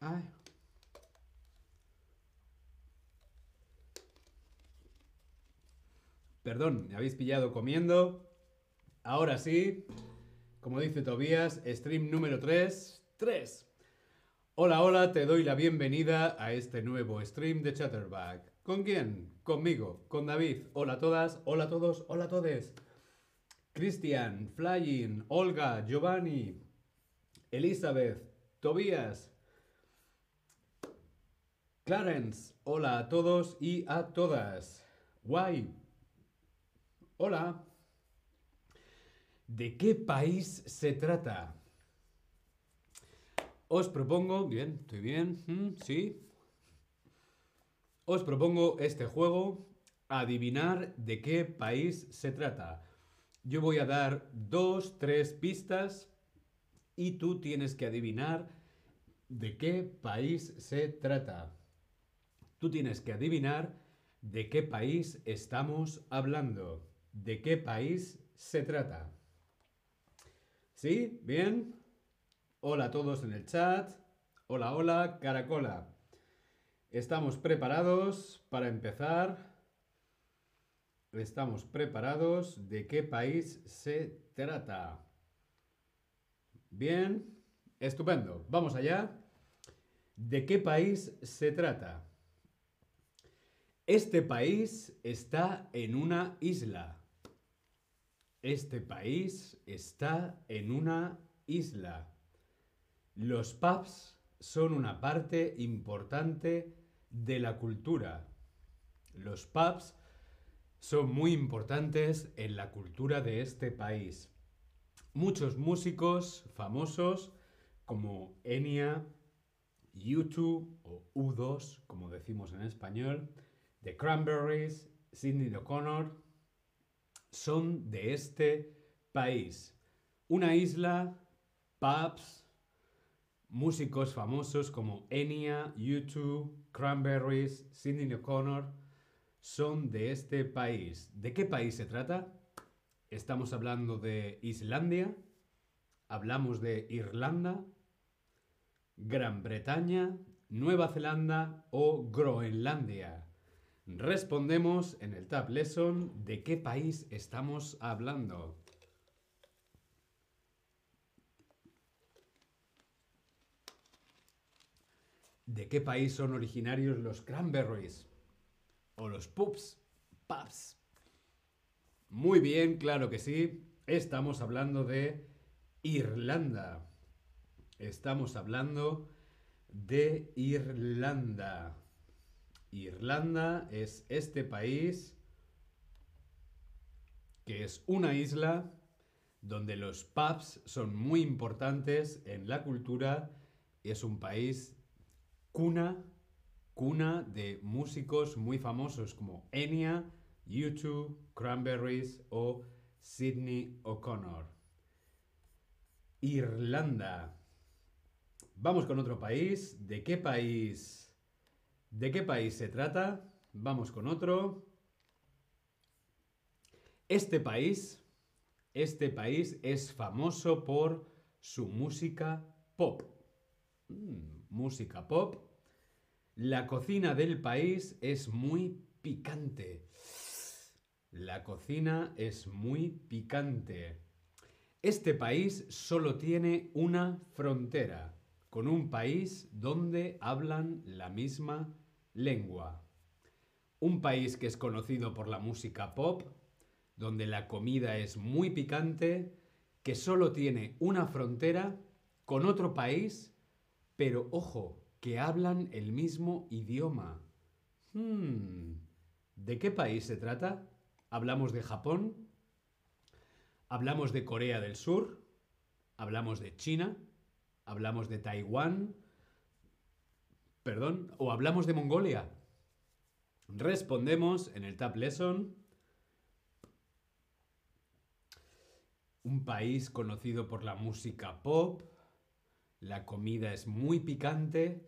Ay. Perdón, me habéis pillado comiendo. Ahora sí, como dice Tobías, stream número 3. 3. Hola, hola, te doy la bienvenida a este nuevo stream de Chatterback. ¿Con quién? Conmigo, con David. Hola a todas, hola a todos, hola a todes. Cristian, Flying, Olga, Giovanni, Elizabeth, Tobías, Clarence, hola a todos y a todas. Guay. Hola. ¿De qué país se trata? Os propongo, bien, estoy bien, mm, sí. Os propongo este juego, adivinar de qué país se trata. Yo voy a dar dos, tres pistas y tú tienes que adivinar de qué país se trata. Tú tienes que adivinar de qué país estamos hablando. ¿De qué país se trata? ¿Sí? ¿Bien? Hola a todos en el chat. Hola, hola, caracola. Estamos preparados para empezar. Estamos preparados. ¿De qué país se trata? Bien, estupendo. Vamos allá. ¿De qué país se trata? Este país está en una isla. Este país está en una isla. Los pubs son una parte importante de la cultura. Los pubs son muy importantes en la cultura de este país. Muchos músicos famosos como Enya, U2 o U2, como decimos en español, The Cranberries, Sidney O'Connor, son de este país. Una isla, pubs, músicos famosos como Enya, U2, Cranberries, Sidney O'Connor, son de este país. ¿De qué país se trata? Estamos hablando de Islandia, hablamos de Irlanda, Gran Bretaña, Nueva Zelanda o Groenlandia. Respondemos en el Tab Lesson de qué país estamos hablando. ¿De qué país son originarios los cranberries? O los pups, pups. Muy bien, claro que sí. Estamos hablando de Irlanda. Estamos hablando de Irlanda. Irlanda es este país que es una isla donde los pubs son muy importantes en la cultura. Es un país cuna, cuna de músicos muy famosos como Enya, U2, Cranberries o Sidney O'Connor. Irlanda. Vamos con otro país. ¿De qué país? ¿De qué país se trata? Vamos con otro. Este país, este país es famoso por su música pop. Mm, música pop. La cocina del país es muy picante. La cocina es muy picante. Este país solo tiene una frontera con un país donde hablan la misma lengua. Un país que es conocido por la música pop, donde la comida es muy picante, que solo tiene una frontera con otro país, pero ojo, que hablan el mismo idioma. Hmm, ¿De qué país se trata? ¿Hablamos de Japón? ¿Hablamos de Corea del Sur? ¿Hablamos de China? ¿Hablamos de Taiwán? Perdón, o hablamos de Mongolia. Respondemos en el Tab Lesson. un país conocido por la música pop, la comida es muy picante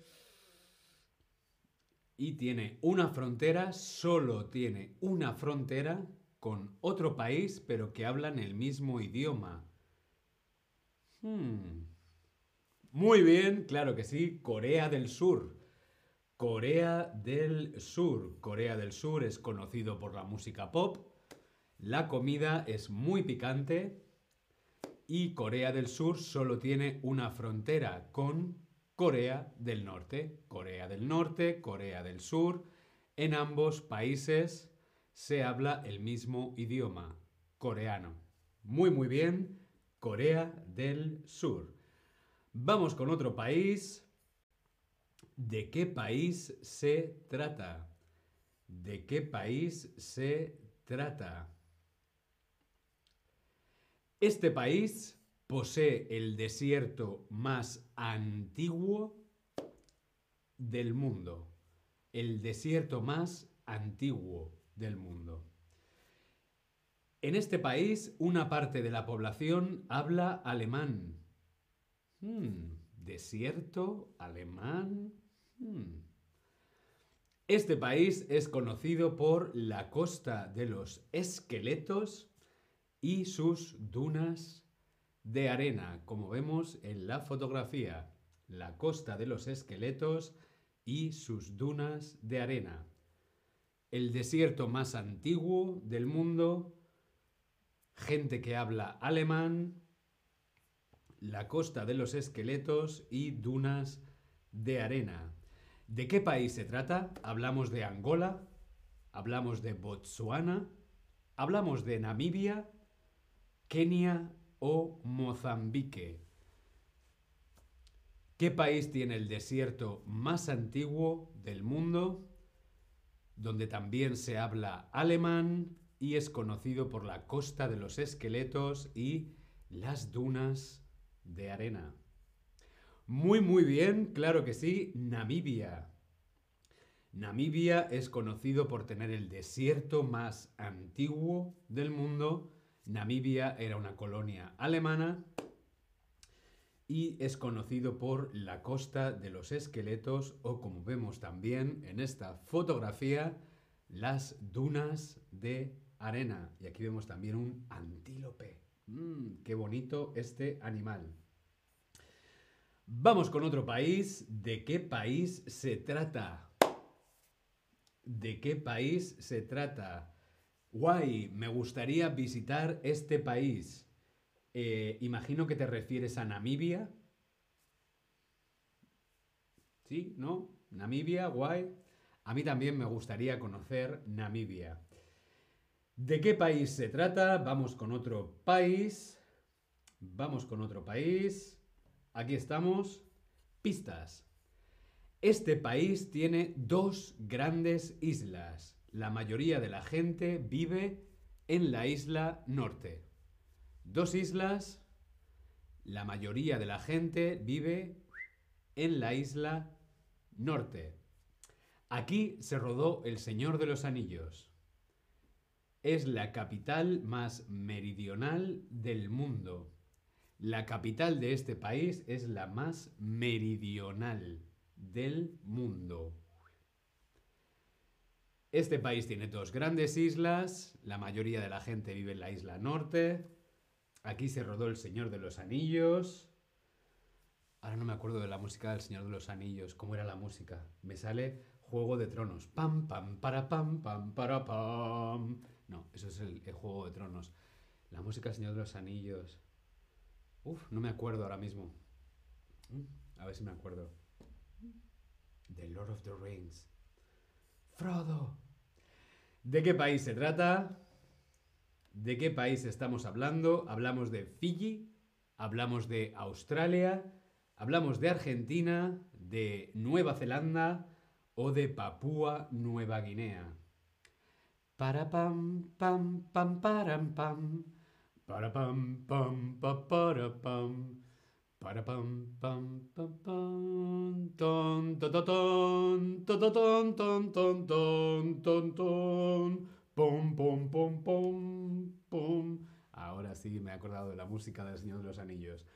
y tiene una frontera, solo tiene una frontera con otro país, pero que hablan el mismo idioma. Hmm. Muy bien, claro que sí, Corea del Sur. Corea del Sur. Corea del Sur es conocido por la música pop. La comida es muy picante. Y Corea del Sur solo tiene una frontera con Corea del Norte. Corea del Norte, Corea del Sur. En ambos países se habla el mismo idioma, coreano. Muy, muy bien, Corea del Sur. Vamos con otro país. ¿De qué país se trata? ¿De qué país se trata? Este país posee el desierto más antiguo del mundo. El desierto más antiguo del mundo. En este país, una parte de la población habla alemán. Hmm, desierto, alemán. Hmm. Este país es conocido por la costa de los esqueletos y sus dunas de arena, como vemos en la fotografía. La costa de los esqueletos y sus dunas de arena el desierto más antiguo del mundo, gente que habla alemán, la costa de los esqueletos y dunas de arena. ¿De qué país se trata? Hablamos de Angola, hablamos de Botsuana, hablamos de Namibia, Kenia o Mozambique. ¿Qué país tiene el desierto más antiguo del mundo? donde también se habla alemán y es conocido por la costa de los esqueletos y las dunas de arena. Muy, muy bien, claro que sí, Namibia. Namibia es conocido por tener el desierto más antiguo del mundo. Namibia era una colonia alemana y es conocido por la costa de los esqueletos o como vemos también en esta fotografía, las dunas de arena. Y aquí vemos también un antílope. Mm, ¡Qué bonito este animal! Vamos con otro país. ¿De qué país se trata? ¿De qué país se trata? Guay, me gustaría visitar este país. Eh, imagino que te refieres a Namibia. ¿Sí? ¿No? Namibia, guay. A mí también me gustaría conocer Namibia. ¿De qué país se trata? Vamos con otro país. Vamos con otro país. Aquí estamos. Pistas. Este país tiene dos grandes islas. La mayoría de la gente vive en la isla norte. Dos islas, la mayoría de la gente vive en la isla norte. Aquí se rodó El Señor de los Anillos. Es la capital más meridional del mundo. La capital de este país es la más meridional del mundo. Este país tiene dos grandes islas, la mayoría de la gente vive en la isla norte. Aquí se rodó El Señor de los Anillos. Ahora no me acuerdo de la música del Señor de los Anillos. ¿Cómo era la música? Me sale Juego de Tronos. Pam, pam, para, pam, pam, para, pam. No, eso es el, Juego de Tronos. La música Señor de los Anillos. Uf, no me acuerdo ahora mismo. Mm, a ver si me acuerdo. The Lord of the Rings. Frodo. ¿De qué país se trata? ¿De qué país estamos hablando? Hablamos de Fiji, hablamos de Australia, hablamos de Argentina, de Nueva Zelanda o de Papúa Nueva Guinea. Para pam pam pam param pam. Para pam pam para pam. Para pam pam pam pam. Ton ton ton ton ton ton ton ton ton ton. Pum, pum. Ahora sí me he acordado de la música del Señor de los Anillos.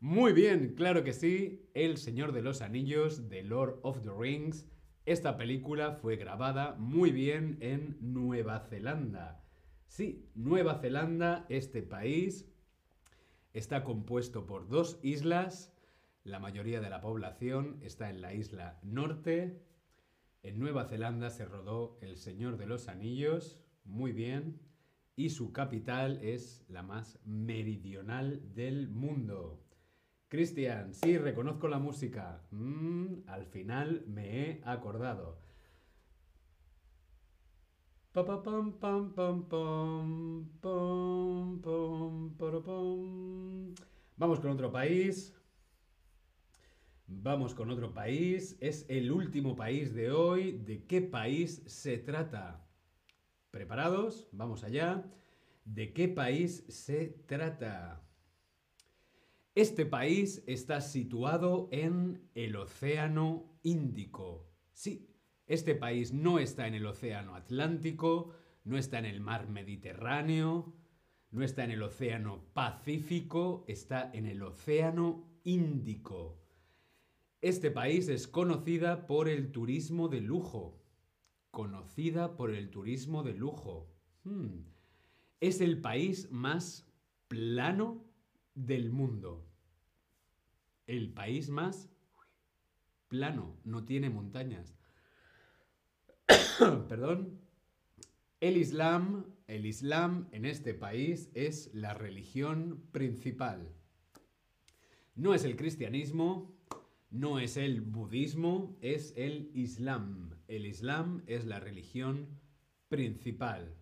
Muy bien, claro que sí, El Señor de los Anillos, de Lord of the Rings. Esta película fue grabada muy bien en Nueva Zelanda. Sí, Nueva Zelanda, este país, está compuesto por dos islas. La mayoría de la población está en la isla norte. En Nueva Zelanda se rodó El Señor de los Anillos, muy bien, y su capital es la más meridional del mundo. Cristian, sí, reconozco la música. Mm, al final me he acordado. Vamos con otro país. Vamos con otro país. Es el último país de hoy. ¿De qué país se trata? ¿Preparados? Vamos allá. ¿De qué país se trata? Este país está situado en el Océano Índico. Sí, este país no está en el Océano Atlántico, no está en el Mar Mediterráneo, no está en el Océano Pacífico, está en el Océano Índico. Este país es conocida por el turismo de lujo. Conocida por el turismo de lujo. Hmm. Es el país más plano del mundo. El país más plano, no tiene montañas. Perdón. El Islam, el Islam en este país es la religión principal. No es el cristianismo, no es el budismo, es el Islam. El Islam es la religión principal.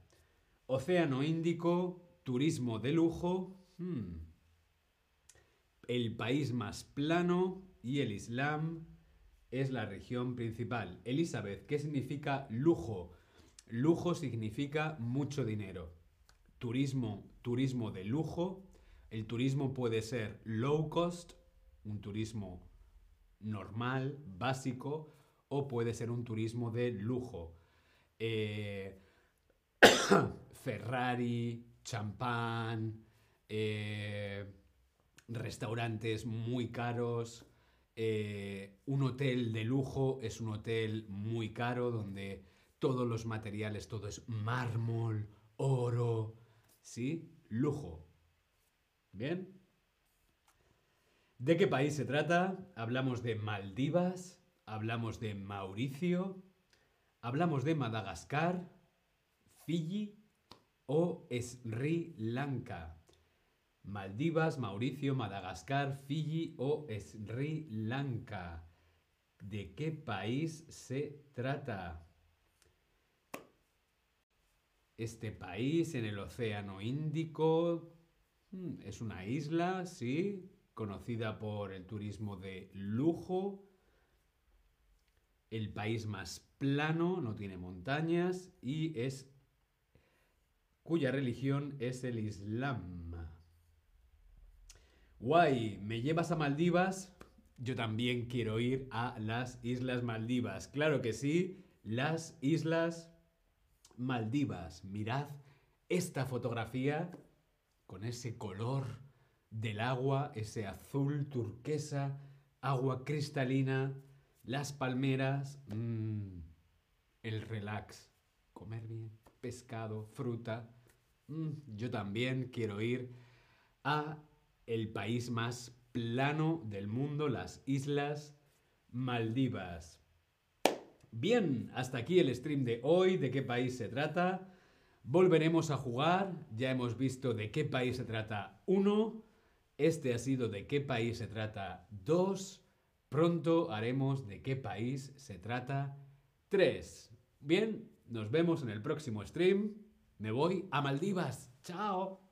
Océano Índico, turismo de lujo. Hmm el país más plano y el Islam es la región principal. Elizabeth, ¿qué significa lujo? Lujo significa mucho dinero. Turismo, turismo de lujo. El turismo puede ser low cost, un turismo normal, básico, o puede ser un turismo de lujo. Eh, Ferrari, champán, eh, restaurantes muy caros, eh, un hotel de lujo es un hotel muy caro donde todos los materiales, todo es mármol, oro, ¿sí? Lujo. ¿Bien? ¿De qué país se trata? Hablamos de Maldivas, hablamos de Mauricio, hablamos de Madagascar, Fiji o Sri Lanka. Maldivas, Mauricio, Madagascar, Fiji o Sri Lanka. ¿De qué país se trata? Este país en el Océano Índico hmm, es una isla, sí, conocida por el turismo de lujo. El país más plano, no tiene montañas y es cuya religión es el Islam. Guay, ¿me llevas a Maldivas? Yo también quiero ir a las Islas Maldivas. Claro que sí, las Islas Maldivas. Mirad esta fotografía con ese color del agua, ese azul turquesa, agua cristalina, las palmeras, mmm, el relax, comer bien, pescado, fruta. Mm, yo también quiero ir a el país más plano del mundo, las Islas Maldivas. Bien, hasta aquí el stream de hoy, de qué país se trata. Volveremos a jugar, ya hemos visto de qué país se trata uno, este ha sido de qué país se trata dos, pronto haremos de qué país se trata tres. Bien, nos vemos en el próximo stream. Me voy a Maldivas. Chao.